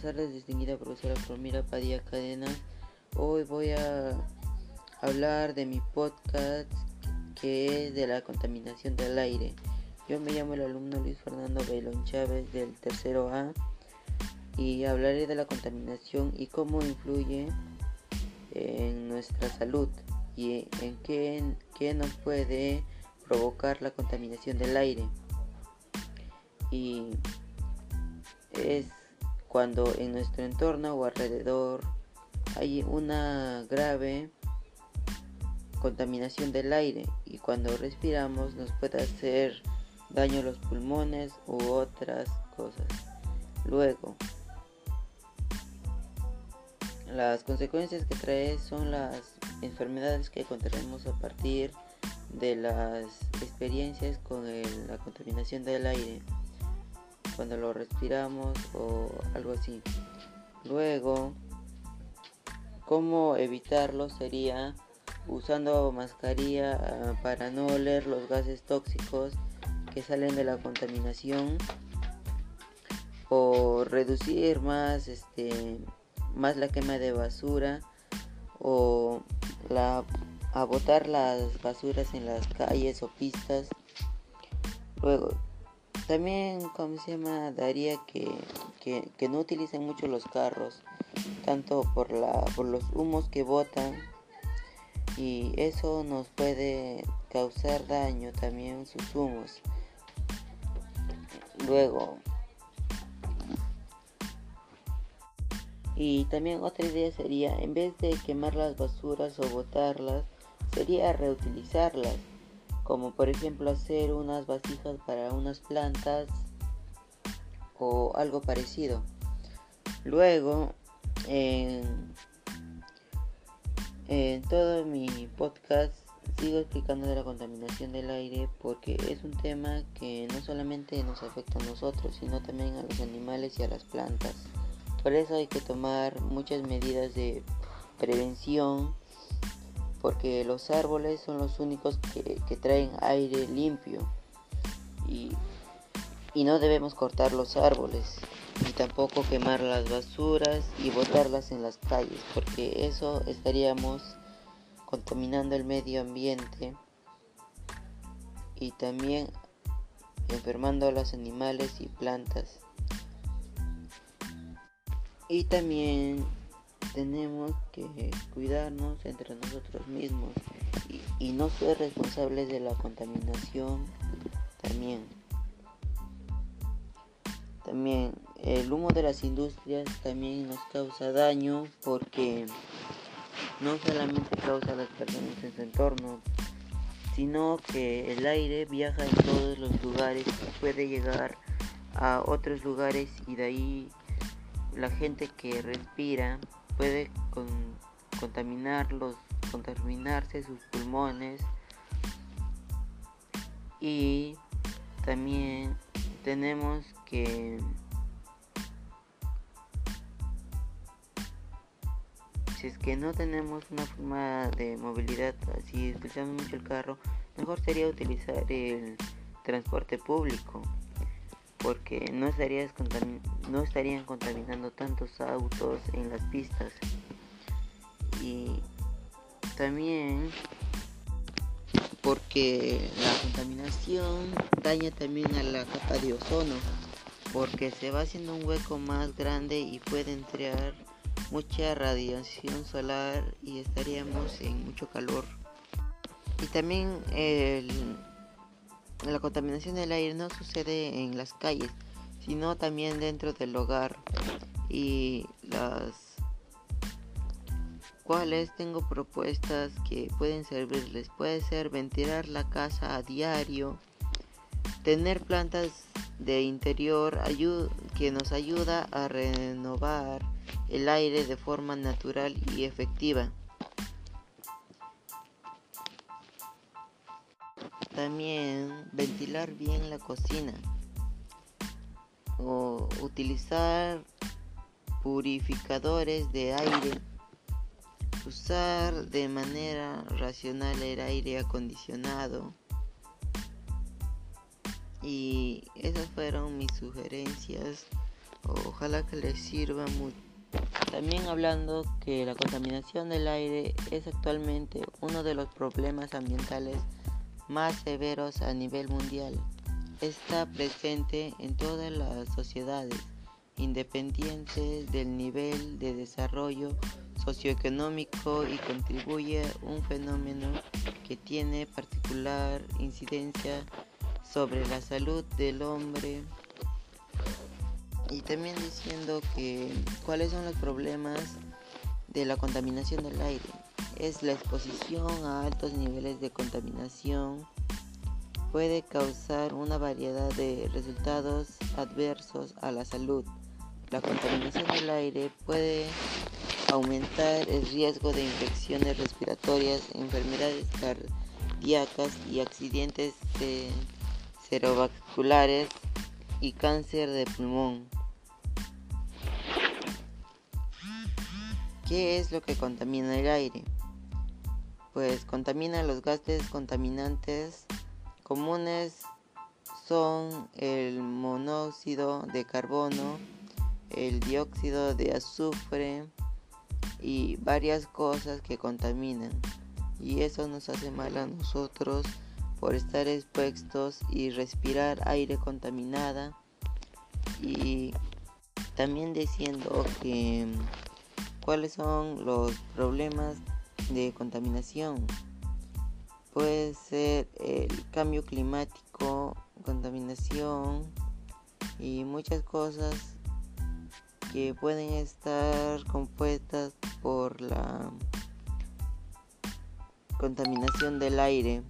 Buenas tardes, distinguida profesora Flormira Padilla Cadena. Hoy voy a hablar de mi podcast que es de la contaminación del aire. Yo me llamo el alumno Luis Fernando Bailón Chávez del tercero A y hablaré de la contaminación y cómo influye en nuestra salud y en qué, qué nos puede provocar la contaminación del aire. Y es cuando en nuestro entorno o alrededor hay una grave contaminación del aire y cuando respiramos nos puede hacer daño a los pulmones u otras cosas. Luego, las consecuencias que trae son las enfermedades que contraemos a partir de las experiencias con la contaminación del aire cuando lo respiramos o algo así. Luego, cómo evitarlo sería usando mascarilla ah, para no oler los gases tóxicos que salen de la contaminación o reducir más este más la quema de basura o la a botar las basuras en las calles o pistas luego también, como se llama, daría que, que, no utilicen mucho los carros, tanto por, la, por los humos que botan, y eso nos puede causar daño también sus humos. Luego, y también otra idea sería, en vez de quemar las basuras o botarlas, sería reutilizarlas como por ejemplo hacer unas vasijas para unas plantas o algo parecido. Luego, en, todo mi podcast sigo explicando de la contaminación del aire porque es un tema que no solamente nos afecta a nosotros, sino también a los animales y a las plantas. Por eso hay que tomar muchas medidas de prevención porque los árboles son los únicos que, traen aire limpio y, no debemos cortar los árboles ni tampoco quemar las basuras y botarlas en las calles porque eso estaríamos contaminando el medio ambiente y también enfermando a los animales y plantas. Y también tenemos que cuidarnos entre nosotros mismos y, no ser responsables de la contaminación también. También el humo de las industrias también nos causa daño porque no solamente causa a las personas en su entorno, sino que el aire viaja en todos los lugares, puede llegar a otros lugares y de ahí la gente que respira puede contaminarlos, contaminarse sus pulmones y también tenemos que si es que no tenemos una forma de movilidad así utilizando mucho el carro mejor sería utilizar el transporte público porque no, estarías no estarían contaminando tantos autos en las pistas. Y también porque la contaminación daña también a la capa de ozono, porque se va haciendo un hueco más grande y puede entrar mucha radiación solar y estaríamos en mucho calor. Y también el la contaminación del aire no sucede en las calles, sino también dentro del hogar. Y las cuales tengo propuestas que pueden servirles. Puede ser ventilar la casa a diario, tener plantas de interior que nos ayuda a renovar el aire de forma natural y efectiva. También ventilar bien la cocina o utilizar purificadores de aire. Usar de manera racional el aire acondicionado. Y esas fueron mis sugerencias Ojalá que les sirva mucho. También hablando que la contaminación del aire es actualmente uno de los problemas ambientales más severos a nivel mundial. Está presente en todas las sociedades, independientes del nivel de desarrollo socioeconómico y contribuye un fenómeno que tiene particular incidencia sobre la salud del hombre y también diciendo que cuáles son los problemas de la contaminación del aire. Es la exposición a altos niveles de contaminación puede causar una variedad de resultados adversos a la salud. La contaminación del aire puede aumentar el riesgo de infecciones respiratorias, enfermedades cardíacas y accidentes cerebrovasculares y cáncer de pulmón. ¿Qué es lo que contamina el aire? Pues contamina los gases contaminantes comunes son el monóxido de carbono, el dióxido de azufre y varias cosas que contaminan. Y eso nos hace mal a nosotros por estar expuestos y respirar aire contaminada. Y también diciendo que ¿Cuáles son los problemas de contaminación? Puede ser el cambio climático, contaminación y muchas cosas que pueden estar compuestas por la contaminación del aire.